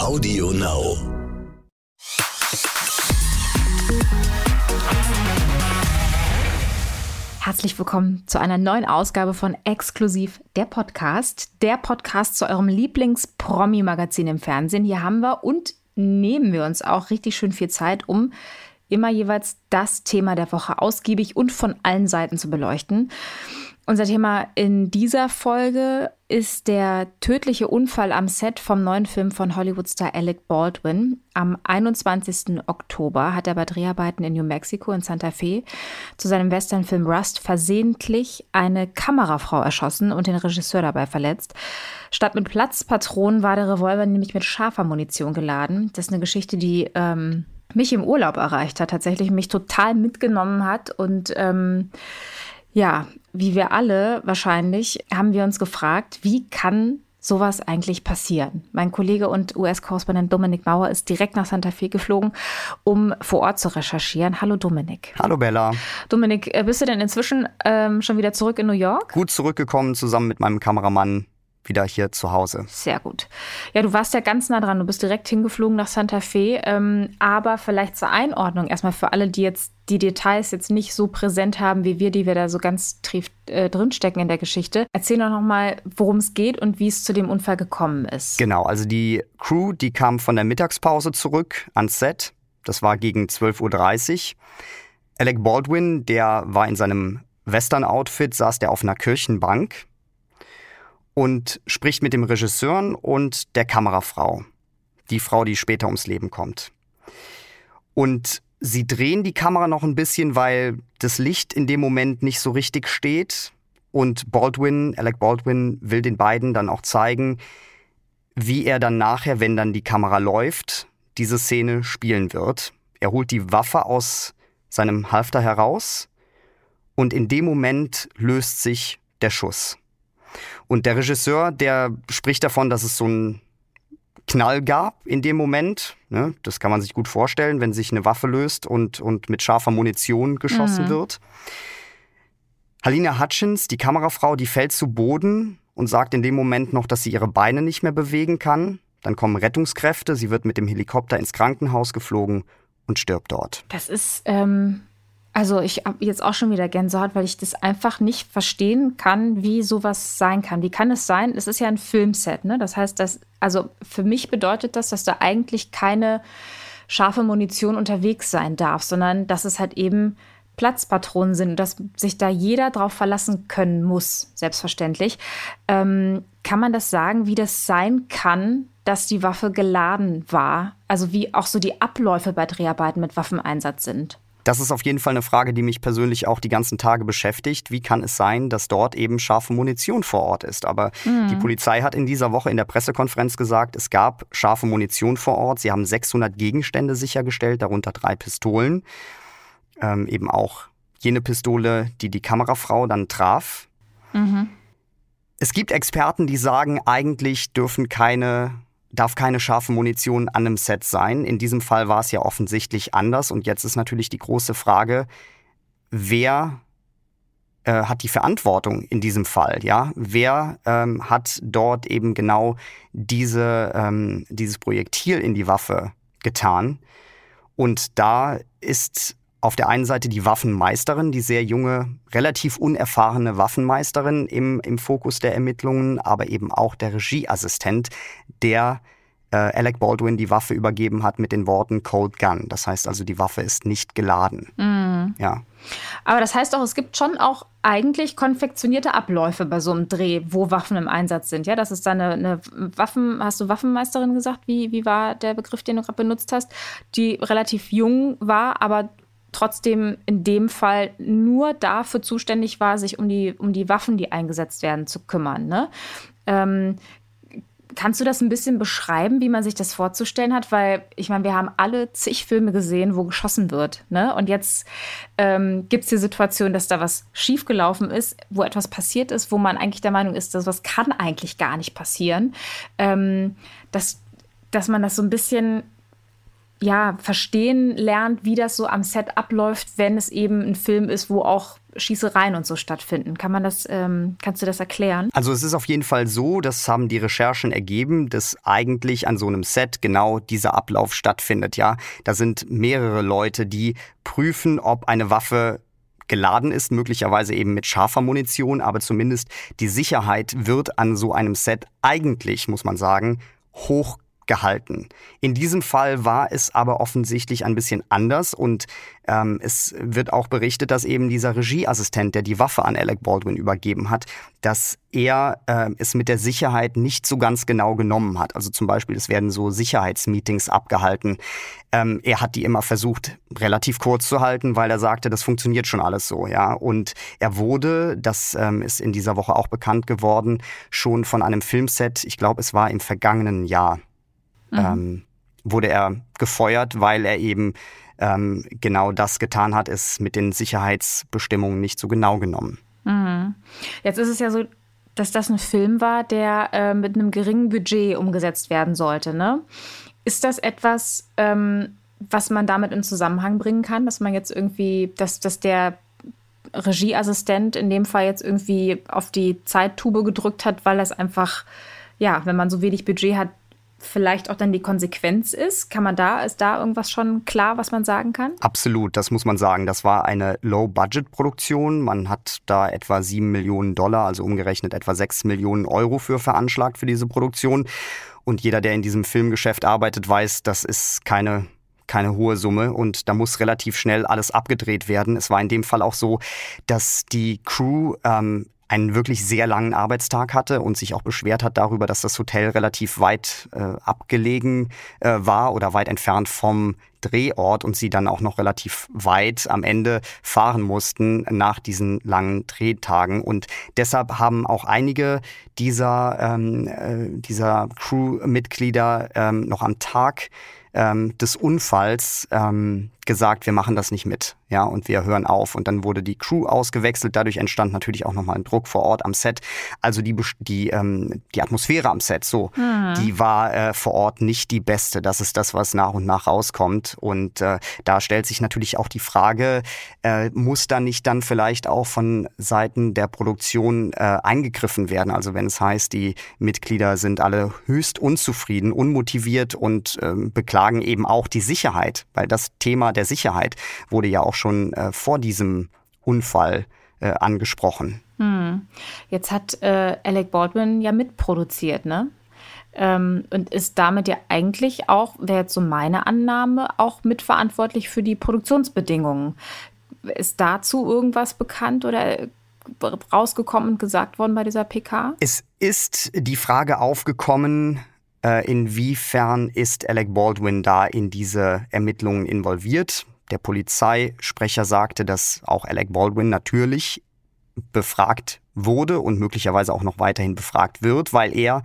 Audio Now. Herzlich willkommen zu einer neuen Ausgabe von Exklusiv der Podcast. Der Podcast zu eurem Lieblings-Promi-Magazin im Fernsehen. Hier haben wir und nehmen wir uns auch richtig schön viel Zeit, um immer jeweils das Thema der Woche ausgiebig und von allen Seiten zu beleuchten. Unser Thema in dieser Folge ist der tödliche Unfall am Set vom neuen Film von Hollywood-Star Alec Baldwin. Am 21. Oktober hat er bei Dreharbeiten in New Mexico in Santa Fe zu seinem Westernfilm Rust versehentlich eine Kamerafrau erschossen und den Regisseur dabei verletzt. Statt mit Platzpatronen war der Revolver nämlich mit scharfer Munition geladen. Das ist eine Geschichte, die ähm, mich im Urlaub erreicht hat, tatsächlich mich total mitgenommen hat und ähm, ja, wie wir alle wahrscheinlich, haben wir uns gefragt, wie kann sowas eigentlich passieren? Mein Kollege und US-Korrespondent Dominik Mauer ist direkt nach Santa Fe geflogen, um vor Ort zu recherchieren. Hallo Dominik. Hallo Bella. Dominik, äh, bist du denn inzwischen ähm, schon wieder zurück in New York? Gut zurückgekommen, zusammen mit meinem Kameramann wieder hier zu Hause. Sehr gut. Ja, du warst ja ganz nah dran. Du bist direkt hingeflogen nach Santa Fe. Ähm, aber vielleicht zur Einordnung erstmal für alle, die jetzt die Details jetzt nicht so präsent haben wie wir, die wir da so ganz tief äh, drinstecken in der Geschichte. Erzähl doch nochmal, worum es geht und wie es zu dem Unfall gekommen ist. Genau, also die Crew, die kam von der Mittagspause zurück ans Set. Das war gegen 12.30 Uhr. Alec Baldwin, der war in seinem Western-Outfit, saß der auf einer Kirchenbank und spricht mit dem Regisseur und der Kamerafrau. Die Frau, die später ums Leben kommt. Und sie drehen die Kamera noch ein bisschen, weil das Licht in dem Moment nicht so richtig steht. Und Baldwin, Alec Baldwin, will den beiden dann auch zeigen, wie er dann nachher, wenn dann die Kamera läuft, diese Szene spielen wird. Er holt die Waffe aus seinem Halfter heraus und in dem Moment löst sich der Schuss. Und der Regisseur, der spricht davon, dass es so einen Knall gab in dem Moment. Ne? Das kann man sich gut vorstellen, wenn sich eine Waffe löst und, und mit scharfer Munition geschossen mhm. wird. Halina Hutchins, die Kamerafrau, die fällt zu Boden und sagt in dem Moment noch, dass sie ihre Beine nicht mehr bewegen kann. Dann kommen Rettungskräfte, sie wird mit dem Helikopter ins Krankenhaus geflogen und stirbt dort. Das ist ähm, also ich habe jetzt auch schon wieder Gänsehaut, weil ich das einfach nicht verstehen kann, wie sowas sein kann. Wie kann es sein? Es ist ja ein Filmset, ne? Das heißt, dass, also für mich bedeutet das, dass da eigentlich keine scharfe Munition unterwegs sein darf, sondern dass es halt eben Platzpatronen sind und dass sich da jeder drauf verlassen können muss, selbstverständlich. Ähm, kann man das sagen, wie das sein kann, dass die Waffe geladen war? Also wie auch so die Abläufe bei Dreharbeiten mit Waffeneinsatz sind? Das ist auf jeden Fall eine Frage, die mich persönlich auch die ganzen Tage beschäftigt. Wie kann es sein, dass dort eben scharfe Munition vor Ort ist? Aber mhm. die Polizei hat in dieser Woche in der Pressekonferenz gesagt, es gab scharfe Munition vor Ort. Sie haben 600 Gegenstände sichergestellt, darunter drei Pistolen. Ähm, eben auch jene Pistole, die die Kamerafrau dann traf. Mhm. Es gibt Experten, die sagen, eigentlich dürfen keine darf keine scharfe Munition an einem Set sein. In diesem Fall war es ja offensichtlich anders. Und jetzt ist natürlich die große Frage, wer äh, hat die Verantwortung in diesem Fall? Ja, wer ähm, hat dort eben genau diese, ähm, dieses Projektil in die Waffe getan? Und da ist auf der einen Seite die Waffenmeisterin, die sehr junge, relativ unerfahrene Waffenmeisterin im, im Fokus der Ermittlungen, aber eben auch der Regieassistent, der äh, Alec Baldwin die Waffe übergeben hat mit den Worten Cold Gun. Das heißt also, die Waffe ist nicht geladen. Mhm. Ja. Aber das heißt auch, es gibt schon auch eigentlich konfektionierte Abläufe bei so einem Dreh, wo Waffen im Einsatz sind. Ja, das ist dann eine, eine Waffen, hast du Waffenmeisterin gesagt? Wie, wie war der Begriff, den du gerade benutzt hast? Die relativ jung war, aber trotzdem in dem Fall nur dafür zuständig war, sich um die, um die Waffen, die eingesetzt werden, zu kümmern. Ne? Ähm, kannst du das ein bisschen beschreiben, wie man sich das vorzustellen hat? Weil ich meine, wir haben alle zig Filme gesehen, wo geschossen wird. Ne? Und jetzt ähm, gibt es die Situation, dass da was schiefgelaufen ist, wo etwas passiert ist, wo man eigentlich der Meinung ist, dass was kann eigentlich gar nicht passieren. Ähm, dass, dass man das so ein bisschen ja, verstehen lernt, wie das so am Set abläuft, wenn es eben ein Film ist, wo auch Schießereien und so stattfinden. Kann man das, ähm, kannst du das erklären? Also es ist auf jeden Fall so, das haben die Recherchen ergeben, dass eigentlich an so einem Set genau dieser Ablauf stattfindet. Ja, da sind mehrere Leute, die prüfen, ob eine Waffe geladen ist, möglicherweise eben mit scharfer Munition, aber zumindest die Sicherheit wird an so einem Set eigentlich, muss man sagen, hoch gehalten. In diesem Fall war es aber offensichtlich ein bisschen anders und ähm, es wird auch berichtet, dass eben dieser Regieassistent, der die Waffe an Alec Baldwin übergeben hat, dass er äh, es mit der Sicherheit nicht so ganz genau genommen hat. Also zum Beispiel, es werden so Sicherheitsmeetings abgehalten. Ähm, er hat die immer versucht, relativ kurz zu halten, weil er sagte, das funktioniert schon alles so, ja. Und er wurde, das ähm, ist in dieser Woche auch bekannt geworden, schon von einem Filmset, ich glaube, es war im vergangenen Jahr, mhm. ähm, wurde er gefeuert, weil er eben ähm, genau das getan hat, es mit den Sicherheitsbestimmungen nicht so genau genommen. Mhm. Jetzt ist es ja so, dass das ein Film war, der äh, mit einem geringen Budget umgesetzt werden sollte. Ne? Ist das etwas, ähm, was man damit in Zusammenhang bringen kann, dass man jetzt irgendwie, dass, dass der Regieassistent in dem Fall jetzt irgendwie auf die Zeittube gedrückt hat, weil das einfach, ja, wenn man so wenig Budget hat, vielleicht auch dann die Konsequenz ist? Kann man da, ist da irgendwas schon klar, was man sagen kann? Absolut, das muss man sagen. Das war eine Low-Budget-Produktion. Man hat da etwa sieben Millionen Dollar, also umgerechnet etwa sechs Millionen Euro für veranschlagt für diese Produktion. Und jeder, der in diesem Filmgeschäft arbeitet, weiß, das ist keine keine hohe Summe und da muss relativ schnell alles abgedreht werden. Es war in dem Fall auch so, dass die Crew ähm, einen wirklich sehr langen Arbeitstag hatte und sich auch beschwert hat darüber, dass das Hotel relativ weit äh, abgelegen äh, war oder weit entfernt vom Drehort und sie dann auch noch relativ weit am Ende fahren mussten nach diesen langen Drehtagen. Und deshalb haben auch einige dieser, ähm, äh, dieser Crewmitglieder ähm, noch am Tag ähm, des Unfalls ähm, gesagt, wir machen das nicht mit, ja, und wir hören auf. Und dann wurde die Crew ausgewechselt. Dadurch entstand natürlich auch nochmal ein Druck vor Ort am Set. Also die, die, ähm, die Atmosphäre am Set, so, mhm. die war äh, vor Ort nicht die beste. Das ist das, was nach und nach rauskommt. Und äh, da stellt sich natürlich auch die Frage, äh, muss da nicht dann vielleicht auch von Seiten der Produktion äh, eingegriffen werden? Also wenn es heißt, die Mitglieder sind alle höchst unzufrieden, unmotiviert und ähm, beklagen eben auch die Sicherheit, weil das Thema der der Sicherheit wurde ja auch schon äh, vor diesem Unfall äh, angesprochen. Hm. Jetzt hat äh, Alec Baldwin ja mitproduziert, ne? Ähm, und ist damit ja eigentlich auch, wäre jetzt so meine Annahme, auch mitverantwortlich für die Produktionsbedingungen. Ist dazu irgendwas bekannt oder rausgekommen und gesagt worden bei dieser PK? Es ist die Frage aufgekommen, äh, inwiefern ist Alec Baldwin da in diese Ermittlungen involviert? Der Polizeisprecher sagte, dass auch Alec Baldwin natürlich befragt wurde und möglicherweise auch noch weiterhin befragt wird, weil er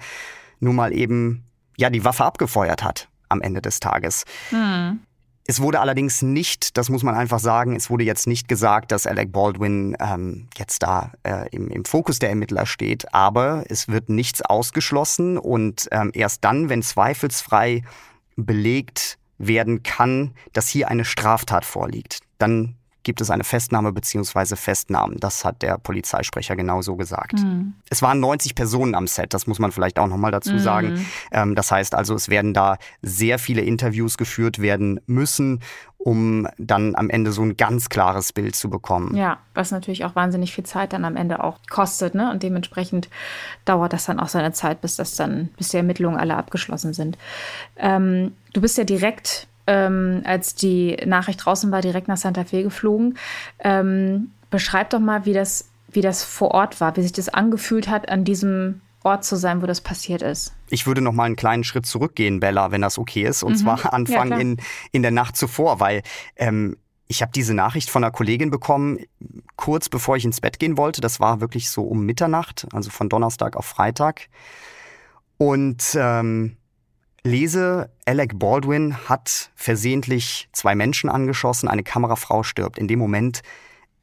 nun mal eben ja die Waffe abgefeuert hat am Ende des Tages. Hm. Es wurde allerdings nicht, das muss man einfach sagen, es wurde jetzt nicht gesagt, dass Alec Baldwin ähm, jetzt da äh, im, im, Fokus der Ermittler steht, aber es wird nichts ausgeschlossen und ähm, erst dann, wenn zweifelsfrei belegt werden kann, dass hier eine Straftat vorliegt, dann gibt es eine Festnahme bzw. Festnahmen. Das hat der Polizeisprecher genauso gesagt. Mhm. Es waren 90 Personen am Set, das muss man vielleicht auch nochmal dazu mhm. sagen. Ähm, das heißt also, es werden da sehr viele Interviews geführt werden müssen, um dann am Ende so ein ganz klares Bild zu bekommen. Ja, was natürlich auch wahnsinnig viel Zeit dann am Ende auch kostet, ne? Und dementsprechend dauert das dann auch seine Zeit, bis das dann, bis die Ermittlungen alle abgeschlossen sind. Ähm, du bist ja direkt ähm, als die Nachricht draußen war, direkt nach Santa Fe geflogen. Ähm, beschreib doch mal, wie das, wie das vor Ort war, wie sich das angefühlt hat, an diesem Ort zu sein, wo das passiert ist. Ich würde noch mal einen kleinen Schritt zurückgehen, Bella, wenn das okay ist. Und mhm. zwar Anfang ja, in, in der Nacht zuvor, weil ähm, ich habe diese Nachricht von einer Kollegin bekommen, kurz bevor ich ins Bett gehen wollte. Das war wirklich so um Mitternacht, also von Donnerstag auf Freitag. Und ähm, lese, Alec Baldwin hat versehentlich zwei Menschen angeschossen, eine Kamerafrau stirbt. In dem Moment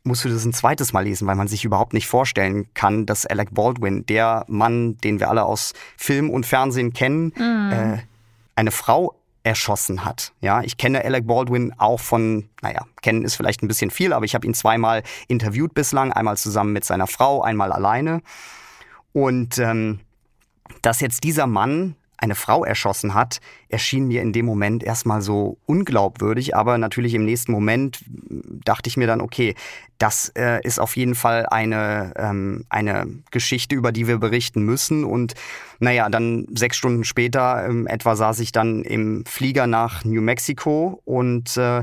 musst du das ein zweites Mal lesen, weil man sich überhaupt nicht vorstellen kann, dass Alec Baldwin, der Mann, den wir alle aus Film und Fernsehen kennen, mm. äh, eine Frau erschossen hat. Ja, ich kenne Alec Baldwin auch von, naja, kennen ist vielleicht ein bisschen viel, aber ich habe ihn zweimal interviewt bislang, einmal zusammen mit seiner Frau, einmal alleine. Und ähm, dass jetzt dieser Mann eine Frau erschossen hat, erschien mir in dem Moment erstmal so unglaubwürdig. Aber natürlich im nächsten Moment dachte ich mir dann, okay, das äh, ist auf jeden Fall eine, ähm, eine Geschichte, über die wir berichten müssen. Und naja, dann sechs Stunden später ähm, etwa saß ich dann im Flieger nach New Mexico und äh,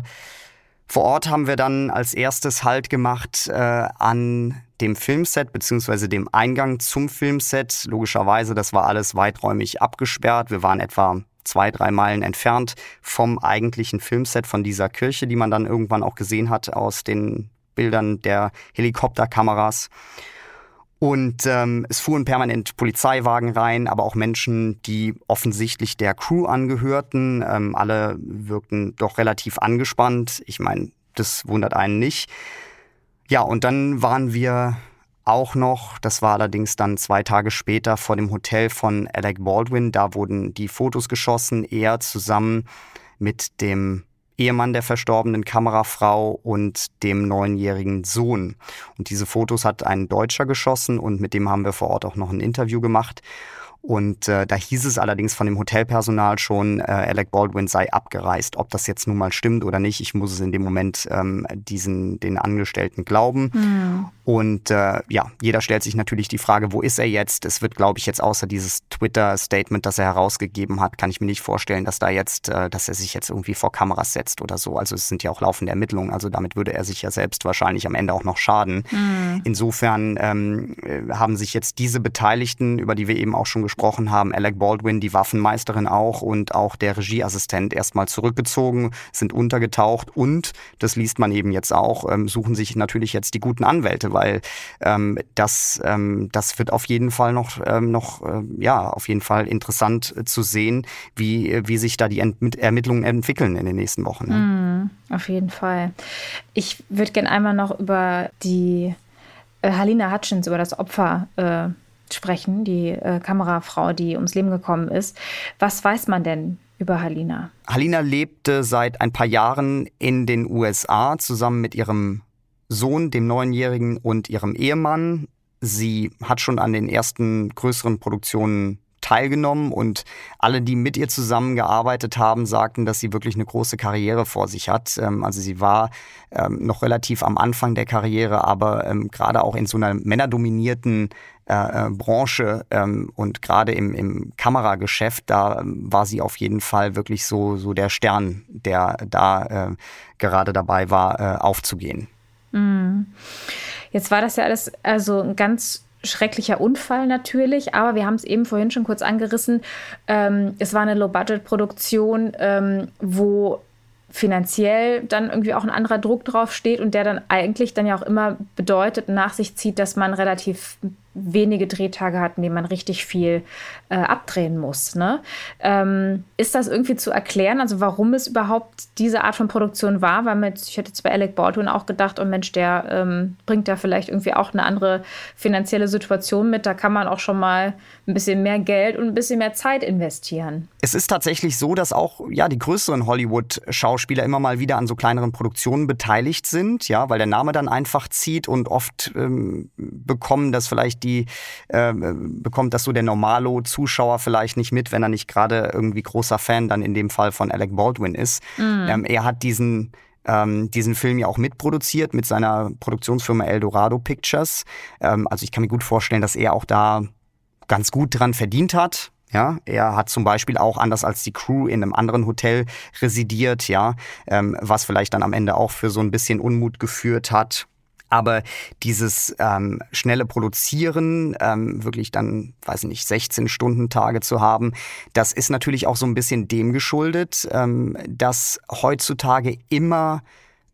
vor Ort haben wir dann als erstes Halt gemacht äh, an dem Filmset beziehungsweise dem Eingang zum Filmset. Logischerweise, das war alles weiträumig abgesperrt. Wir waren etwa zwei, drei Meilen entfernt vom eigentlichen Filmset von dieser Kirche, die man dann irgendwann auch gesehen hat aus den Bildern der Helikopterkameras. Und ähm, es fuhren permanent Polizeiwagen rein, aber auch Menschen, die offensichtlich der Crew angehörten. Ähm, alle wirkten doch relativ angespannt. Ich meine, das wundert einen nicht. Ja, und dann waren wir auch noch, das war allerdings dann zwei Tage später, vor dem Hotel von Alec Baldwin. Da wurden die Fotos geschossen, er zusammen mit dem Ehemann der verstorbenen Kamerafrau und dem neunjährigen Sohn. Und diese Fotos hat ein Deutscher geschossen und mit dem haben wir vor Ort auch noch ein Interview gemacht. Und äh, da hieß es allerdings von dem Hotelpersonal schon, äh, Alec Baldwin sei abgereist. Ob das jetzt nun mal stimmt oder nicht, ich muss es in dem Moment ähm, diesen den Angestellten glauben. Mhm. Und äh, ja, jeder stellt sich natürlich die Frage, wo ist er jetzt? Es wird, glaube ich, jetzt außer dieses Twitter-Statement, das er herausgegeben hat, kann ich mir nicht vorstellen, dass da jetzt, äh, dass er sich jetzt irgendwie vor Kameras setzt oder so. Also es sind ja auch laufende Ermittlungen. Also damit würde er sich ja selbst wahrscheinlich am Ende auch noch schaden. Mhm. Insofern ähm, äh, haben sich jetzt diese Beteiligten, über die wir eben auch schon gesprochen haben, Alec Baldwin, die Waffenmeisterin auch und auch der Regieassistent erstmal zurückgezogen, sind untergetaucht und, das liest man eben jetzt auch, ähm, suchen sich natürlich jetzt die guten Anwälte, weil ähm, das, ähm, das wird auf jeden Fall noch, ähm, noch äh, ja, auf jeden Fall interessant äh, zu sehen, wie, wie sich da die Ent Ermittlungen entwickeln in den nächsten Wochen. Ne? Mm, auf jeden Fall. Ich würde gerne einmal noch über die äh, Halina Hutchins, über das Opfer äh, sprechen, die äh, Kamerafrau, die ums Leben gekommen ist. Was weiß man denn über Halina? Halina lebte seit ein paar Jahren in den USA zusammen mit ihrem Sohn, dem Neunjährigen und ihrem Ehemann. Sie hat schon an den ersten größeren Produktionen teilgenommen und alle, die mit ihr zusammengearbeitet haben, sagten, dass sie wirklich eine große Karriere vor sich hat. Ähm, also sie war ähm, noch relativ am Anfang der Karriere, aber ähm, gerade auch in so einer männerdominierten äh, äh, Branche und gerade im, im Kamerageschäft, da war sie auf jeden Fall wirklich so, so der Stern, der da äh, gerade dabei war, aufzugehen. Mhm. Jetzt war das ja alles also ein ganz schrecklicher Unfall natürlich, aber wir haben es eben vorhin schon kurz angerissen. Ähm, es war eine Low-Budget-Produktion, ähm, wo finanziell dann irgendwie auch ein anderer Druck drauf steht und der dann eigentlich dann ja auch immer bedeutet, nach sich zieht, dass man relativ wenige Drehtage hat, in denen man richtig viel äh, abdrehen muss. Ne? Ähm, ist das irgendwie zu erklären, also warum es überhaupt diese Art von Produktion war? Weil mit, ich hätte jetzt bei Alec Baldwin auch gedacht, oh Mensch, der ähm, bringt da vielleicht irgendwie auch eine andere finanzielle Situation mit. Da kann man auch schon mal ein bisschen mehr Geld und ein bisschen mehr Zeit investieren. Es ist tatsächlich so, dass auch ja, die größeren Hollywood-Schauspieler immer mal wieder an so kleineren Produktionen beteiligt sind, ja, weil der Name dann einfach zieht und oft ähm, bekommen das vielleicht die, äh, bekommt das so der Normalo-Zuschauer vielleicht nicht mit, wenn er nicht gerade irgendwie großer Fan dann in dem Fall von Alec Baldwin ist. Mhm. Ähm, er hat diesen ähm, diesen Film ja auch mitproduziert mit seiner Produktionsfirma Eldorado Pictures. Ähm, also ich kann mir gut vorstellen, dass er auch da ganz gut dran verdient hat. Ja, er hat zum Beispiel auch anders als die Crew in einem anderen Hotel residiert, ja, ähm, was vielleicht dann am Ende auch für so ein bisschen Unmut geführt hat. Aber dieses ähm, schnelle Produzieren, ähm, wirklich dann, weiß ich nicht, 16 Stunden Tage zu haben, das ist natürlich auch so ein bisschen dem geschuldet, ähm, dass heutzutage immer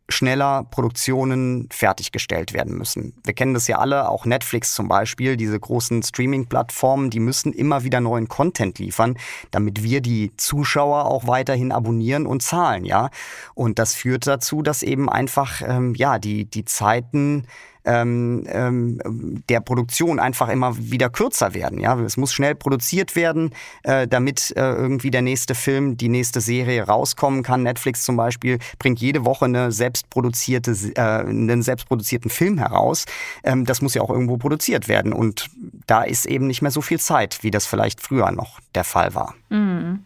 schneller Produktionen fertiggestellt werden müssen. Wir kennen das ja alle, auch Netflix zum Beispiel, diese großen Streaming-Plattformen, die müssen immer wieder neuen Content liefern, damit wir die Zuschauer auch weiterhin abonnieren und zahlen, ja. Und das führt dazu, dass eben einfach, ähm, ja, die, die Zeiten ähm, ähm, der Produktion einfach immer wieder kürzer werden. Ja, es muss schnell produziert werden, äh, damit äh, irgendwie der nächste Film, die nächste Serie rauskommen kann. Netflix zum Beispiel bringt jede Woche eine selbstproduzierte, äh, einen selbstproduzierten Film heraus. Ähm, das muss ja auch irgendwo produziert werden und da ist eben nicht mehr so viel Zeit, wie das vielleicht früher noch der Fall war. Mhm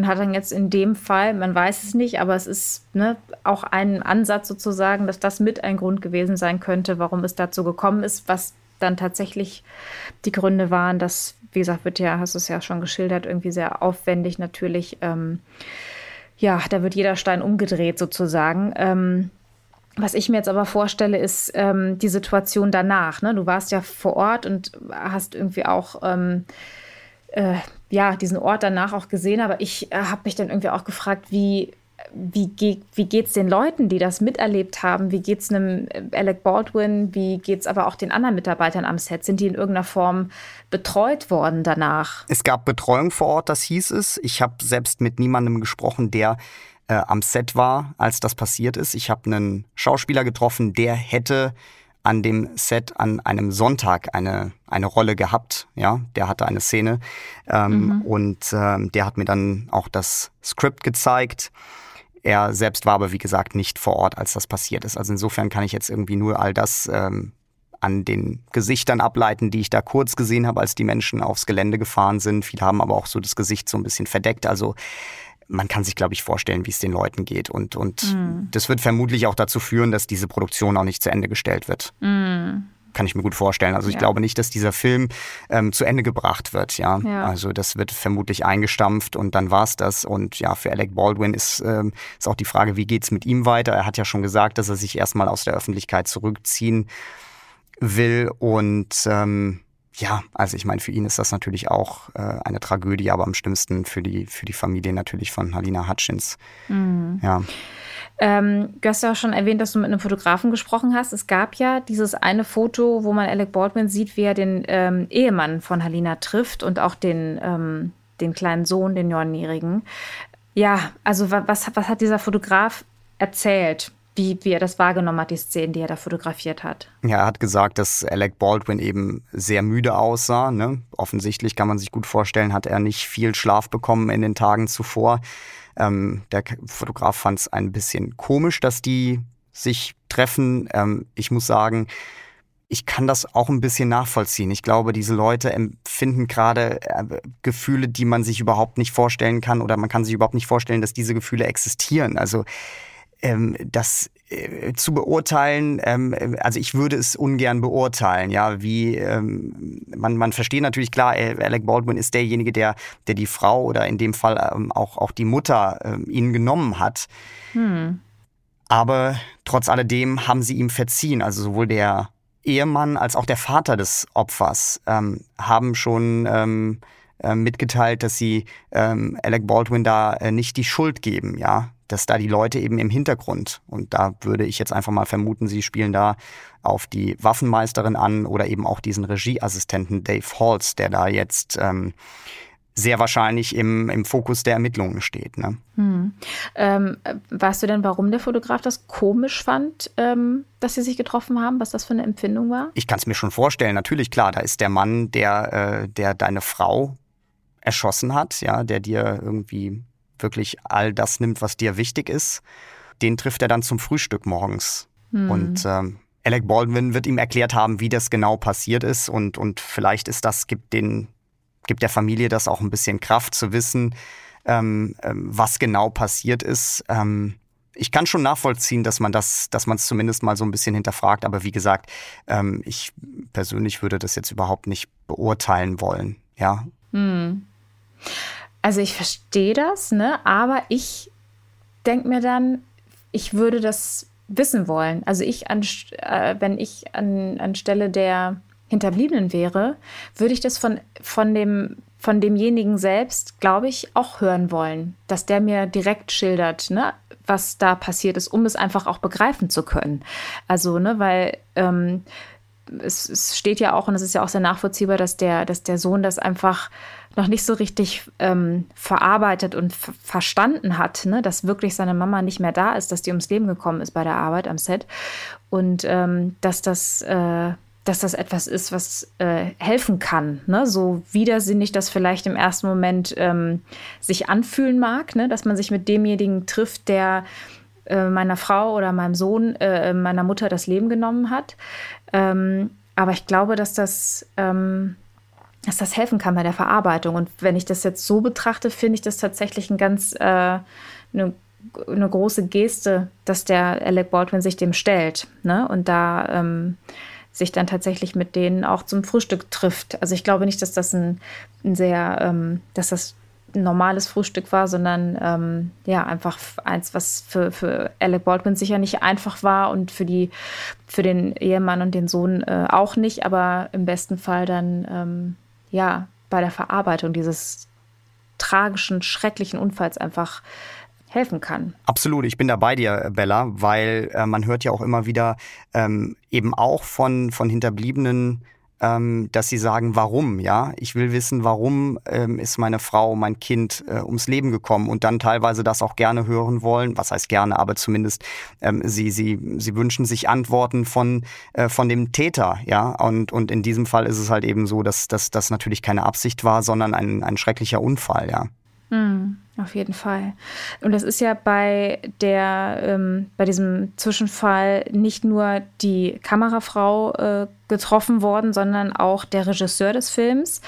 und hat dann jetzt in dem Fall, man weiß es nicht, aber es ist ne, auch ein Ansatz sozusagen, dass das mit ein Grund gewesen sein könnte, warum es dazu gekommen ist, was dann tatsächlich die Gründe waren. Das, wie gesagt, wird ja, hast du es ja schon geschildert, irgendwie sehr aufwendig natürlich. Ähm, ja, da wird jeder Stein umgedreht sozusagen. Ähm, was ich mir jetzt aber vorstelle, ist ähm, die Situation danach. Ne? Du warst ja vor Ort und hast irgendwie auch ähm, äh, ja, diesen Ort danach auch gesehen, aber ich äh, habe mich dann irgendwie auch gefragt, wie, wie, ge wie geht es den Leuten, die das miterlebt haben? Wie geht es einem äh, Alec Baldwin? Wie geht es aber auch den anderen Mitarbeitern am Set? Sind die in irgendeiner Form betreut worden danach? Es gab Betreuung vor Ort, das hieß es. Ich habe selbst mit niemandem gesprochen, der äh, am Set war, als das passiert ist. Ich habe einen Schauspieler getroffen, der hätte an dem Set an einem Sonntag eine, eine Rolle gehabt. Ja, der hatte eine Szene ähm, mhm. und ähm, der hat mir dann auch das Skript gezeigt. Er selbst war aber, wie gesagt, nicht vor Ort, als das passiert ist. Also insofern kann ich jetzt irgendwie nur all das ähm, an den Gesichtern ableiten, die ich da kurz gesehen habe, als die Menschen aufs Gelände gefahren sind. Viele haben aber auch so das Gesicht so ein bisschen verdeckt. Also man kann sich, glaube ich, vorstellen, wie es den Leuten geht. Und, und mhm. das wird vermutlich auch dazu führen, dass diese Produktion auch nicht zu Ende gestellt wird. Mhm. Kann ich mir gut vorstellen. Also ich ja. glaube nicht, dass dieser Film ähm, zu Ende gebracht wird. Ja? ja? also das wird vermutlich eingestampft und dann war es das. Und ja, für Alec Baldwin ist, ähm, ist auch die Frage, wie geht es mit ihm weiter? Er hat ja schon gesagt, dass er sich erstmal aus der Öffentlichkeit zurückziehen will und ähm, ja, also ich meine, für ihn ist das natürlich auch äh, eine Tragödie, aber am schlimmsten für die, für die Familie natürlich von Halina Hutchins. Mhm. Ja. Ähm, du hast ja auch schon erwähnt, dass du mit einem Fotografen gesprochen hast. Es gab ja dieses eine Foto, wo man Alec Baldwin sieht, wie er den ähm, Ehemann von Halina trifft und auch den, ähm, den kleinen Sohn, den Neunjährigen. Ja, also was, was hat dieser Fotograf erzählt? Wie, wie er das wahrgenommen hat, die Szenen, die er da fotografiert hat. Ja, er hat gesagt, dass Alec Baldwin eben sehr müde aussah. Ne? Offensichtlich kann man sich gut vorstellen, hat er nicht viel Schlaf bekommen in den Tagen zuvor. Ähm, der Fotograf fand es ein bisschen komisch, dass die sich treffen. Ähm, ich muss sagen, ich kann das auch ein bisschen nachvollziehen. Ich glaube, diese Leute empfinden gerade äh, Gefühle, die man sich überhaupt nicht vorstellen kann oder man kann sich überhaupt nicht vorstellen, dass diese Gefühle existieren. Also ähm, das äh, zu beurteilen, ähm, also ich würde es ungern beurteilen, ja, wie ähm, man, man versteht natürlich klar, äh, Alec Baldwin ist derjenige, der, der die Frau oder in dem Fall ähm, auch, auch die Mutter ähm, ihn genommen hat. Hm. Aber trotz alledem haben sie ihm verziehen, also sowohl der Ehemann als auch der Vater des Opfers ähm, haben schon äh, mitgeteilt, dass sie ähm, Alec Baldwin da äh, nicht die Schuld geben, ja dass da die Leute eben im Hintergrund, und da würde ich jetzt einfach mal vermuten, sie spielen da auf die Waffenmeisterin an oder eben auch diesen Regieassistenten Dave Halls, der da jetzt ähm, sehr wahrscheinlich im, im Fokus der Ermittlungen steht. Ne? Hm. Ähm, weißt du denn, warum der Fotograf das komisch fand, ähm, dass sie sich getroffen haben, was das für eine Empfindung war? Ich kann es mir schon vorstellen, natürlich, klar, da ist der Mann, der, äh, der deine Frau erschossen hat, ja, der dir irgendwie wirklich all das nimmt, was dir wichtig ist, den trifft er dann zum Frühstück morgens. Hm. Und ähm, Alec Baldwin wird ihm erklärt haben, wie das genau passiert ist. Und, und vielleicht ist das, gibt, den, gibt der Familie das auch ein bisschen Kraft zu wissen, ähm, ähm, was genau passiert ist. Ähm, ich kann schon nachvollziehen, dass man das, dass man es zumindest mal so ein bisschen hinterfragt. Aber wie gesagt, ähm, ich persönlich würde das jetzt überhaupt nicht beurteilen wollen. Ja. Hm. Also ich verstehe das, ne? aber ich denke mir dann, ich würde das wissen wollen. Also ich, an, äh, wenn ich an, anstelle der Hinterbliebenen wäre, würde ich das von, von, dem, von demjenigen selbst, glaube ich, auch hören wollen, dass der mir direkt schildert, ne, was da passiert ist, um es einfach auch begreifen zu können. Also, ne, weil ähm, es, es, steht ja auch, und es ist ja auch sehr nachvollziehbar, dass der, dass der Sohn das einfach noch nicht so richtig ähm, verarbeitet und verstanden hat, ne? dass wirklich seine Mama nicht mehr da ist, dass die ums Leben gekommen ist bei der Arbeit am Set. Und ähm, dass das. Äh, dass das etwas ist, was äh, helfen kann. Ne? So widersinnig das vielleicht im ersten Moment ähm, sich anfühlen mag, ne? dass man sich mit demjenigen trifft, der äh, meiner Frau oder meinem Sohn, äh, meiner Mutter das Leben genommen hat. Ähm, aber ich glaube, dass das, ähm, dass das helfen kann bei der Verarbeitung. Und wenn ich das jetzt so betrachte, finde ich das tatsächlich ein ganz äh, eine, eine, große Geste, dass der Alec Baldwin sich dem stellt. Ne? Und da ähm, sich dann tatsächlich mit denen auch zum Frühstück trifft. Also ich glaube nicht, dass das ein, ein sehr, ähm, dass das normales Frühstück war, sondern ähm, ja, einfach eins, was für, für Alec Baldwin sicher nicht einfach war und für, die, für den Ehemann und den Sohn äh, auch nicht, aber im besten Fall dann ähm, ja bei der Verarbeitung dieses tragischen, schrecklichen Unfalls einfach helfen kann. Absolut, ich bin da bei dir, Bella, weil äh, man hört ja auch immer wieder ähm, eben auch von, von Hinterbliebenen, ähm, dass sie sagen, warum, ja? Ich will wissen, warum ähm, ist meine Frau, mein Kind äh, ums Leben gekommen und dann teilweise das auch gerne hören wollen. Was heißt gerne, aber zumindest ähm, sie, sie, sie wünschen sich Antworten von, äh, von dem Täter, ja? Und, und in diesem Fall ist es halt eben so, dass das natürlich keine Absicht war, sondern ein, ein schrecklicher Unfall, ja. Mhm. Auf jeden Fall. Und das ist ja bei der, ähm, bei diesem Zwischenfall nicht nur die Kamerafrau äh, getroffen worden, sondern auch der Regisseur des Films.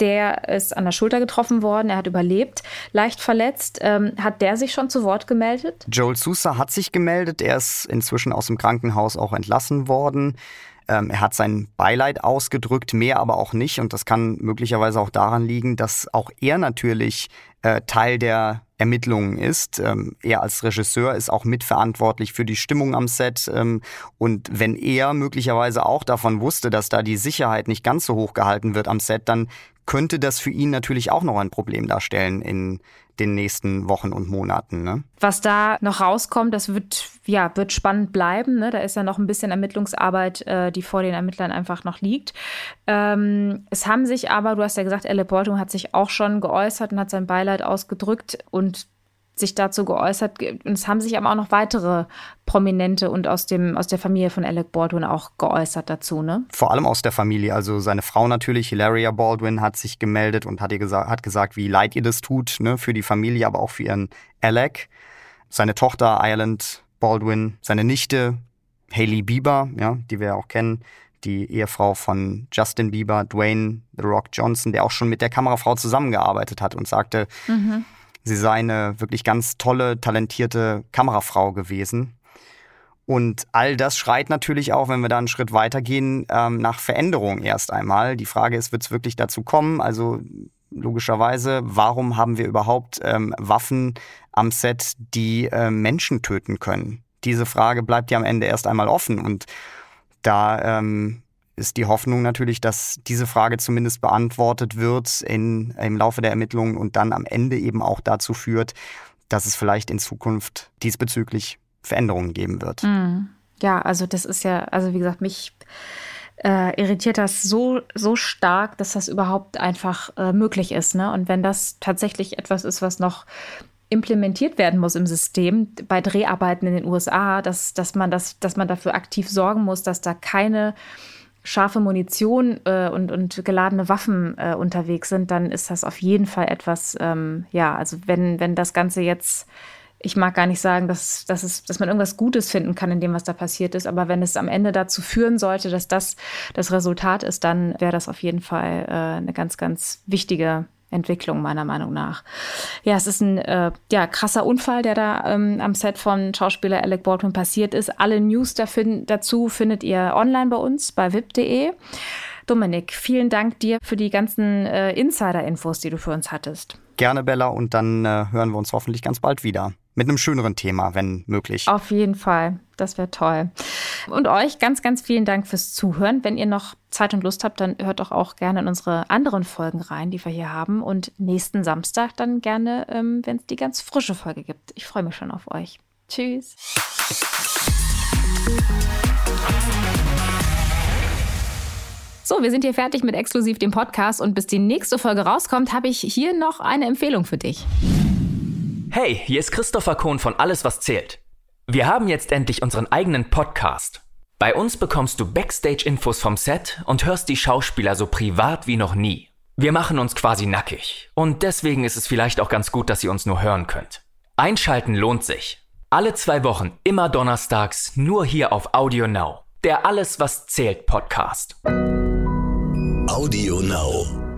Der ist an der Schulter getroffen worden, er hat überlebt, leicht verletzt. Ähm, hat der sich schon zu Wort gemeldet? Joel Sousa hat sich gemeldet, er ist inzwischen aus dem Krankenhaus auch entlassen worden. Ähm, er hat sein Beileid ausgedrückt, mehr aber auch nicht. Und das kann möglicherweise auch daran liegen, dass auch er natürlich äh, Teil der Ermittlungen ist. Ähm, er als Regisseur ist auch mitverantwortlich für die Stimmung am Set. Ähm, und wenn er möglicherweise auch davon wusste, dass da die Sicherheit nicht ganz so hoch gehalten wird am Set, dann könnte das für ihn natürlich auch noch ein Problem darstellen in den nächsten Wochen und Monaten. Ne? Was da noch rauskommt, das wird, ja, wird spannend bleiben. Ne? Da ist ja noch ein bisschen Ermittlungsarbeit, äh, die vor den Ermittlern einfach noch liegt. Ähm, es haben sich aber, du hast ja gesagt, Elle Baldwin hat sich auch schon geäußert und hat sein Beileid ausgedrückt und sich dazu geäußert. Und es haben sich aber auch noch weitere Prominente und aus, dem, aus der Familie von Alec Baldwin auch geäußert dazu, ne? Vor allem aus der Familie. Also seine Frau natürlich, Hilaria Baldwin, hat sich gemeldet und hat, ihr gesagt, hat gesagt, wie leid ihr das tut, ne? Für die Familie, aber auch für ihren Alec. Seine Tochter Ireland Baldwin, seine Nichte Hailey Bieber, ja, die wir ja auch kennen, die Ehefrau von Justin Bieber, Dwayne The Rock Johnson, der auch schon mit der Kamerafrau zusammengearbeitet hat und sagte, mhm Sie sei eine wirklich ganz tolle, talentierte Kamerafrau gewesen. Und all das schreit natürlich auch, wenn wir da einen Schritt weitergehen, ähm, nach Veränderung erst einmal. Die Frage ist, wird es wirklich dazu kommen? Also logischerweise, warum haben wir überhaupt ähm, Waffen am Set, die äh, Menschen töten können? Diese Frage bleibt ja am Ende erst einmal offen. Und da ähm, ist die Hoffnung natürlich, dass diese Frage zumindest beantwortet wird in, im Laufe der Ermittlungen und dann am Ende eben auch dazu führt, dass es vielleicht in Zukunft diesbezüglich Veränderungen geben wird. Mhm. Ja, also das ist ja, also wie gesagt, mich äh, irritiert das so, so stark, dass das überhaupt einfach äh, möglich ist. Ne? Und wenn das tatsächlich etwas ist, was noch implementiert werden muss im System bei Dreharbeiten in den USA, dass, dass, man, das, dass man dafür aktiv sorgen muss, dass da keine scharfe Munition äh, und, und geladene Waffen äh, unterwegs sind, dann ist das auf jeden Fall etwas, ähm, ja, also wenn, wenn das Ganze jetzt, ich mag gar nicht sagen, dass, dass, es, dass man irgendwas Gutes finden kann in dem, was da passiert ist, aber wenn es am Ende dazu führen sollte, dass das das Resultat ist, dann wäre das auf jeden Fall äh, eine ganz, ganz wichtige Entwicklung, meiner Meinung nach. Ja, es ist ein äh, ja, krasser Unfall, der da ähm, am Set von Schauspieler Alec Baldwin passiert ist. Alle News dazu findet ihr online bei uns bei vip.de. Dominik, vielen Dank dir für die ganzen äh, Insider-Infos, die du für uns hattest. Gerne, Bella, und dann äh, hören wir uns hoffentlich ganz bald wieder mit einem schöneren Thema, wenn möglich. Auf jeden Fall. Das wäre toll. Und euch ganz, ganz vielen Dank fürs Zuhören. Wenn ihr noch Zeit und Lust habt, dann hört doch auch gerne in unsere anderen Folgen rein, die wir hier haben. Und nächsten Samstag dann gerne, ähm, wenn es die ganz frische Folge gibt. Ich freue mich schon auf euch. Tschüss. So, wir sind hier fertig mit exklusiv dem Podcast und bis die nächste Folge rauskommt, habe ich hier noch eine Empfehlung für dich. Hey, hier ist Christopher Kohn von Alles, was zählt. Wir haben jetzt endlich unseren eigenen Podcast. Bei uns bekommst du Backstage-Infos vom Set und hörst die Schauspieler so privat wie noch nie. Wir machen uns quasi nackig. Und deswegen ist es vielleicht auch ganz gut, dass ihr uns nur hören könnt. Einschalten lohnt sich. Alle zwei Wochen, immer donnerstags, nur hier auf Audio Now. Der Alles, was zählt Podcast. Audio Now.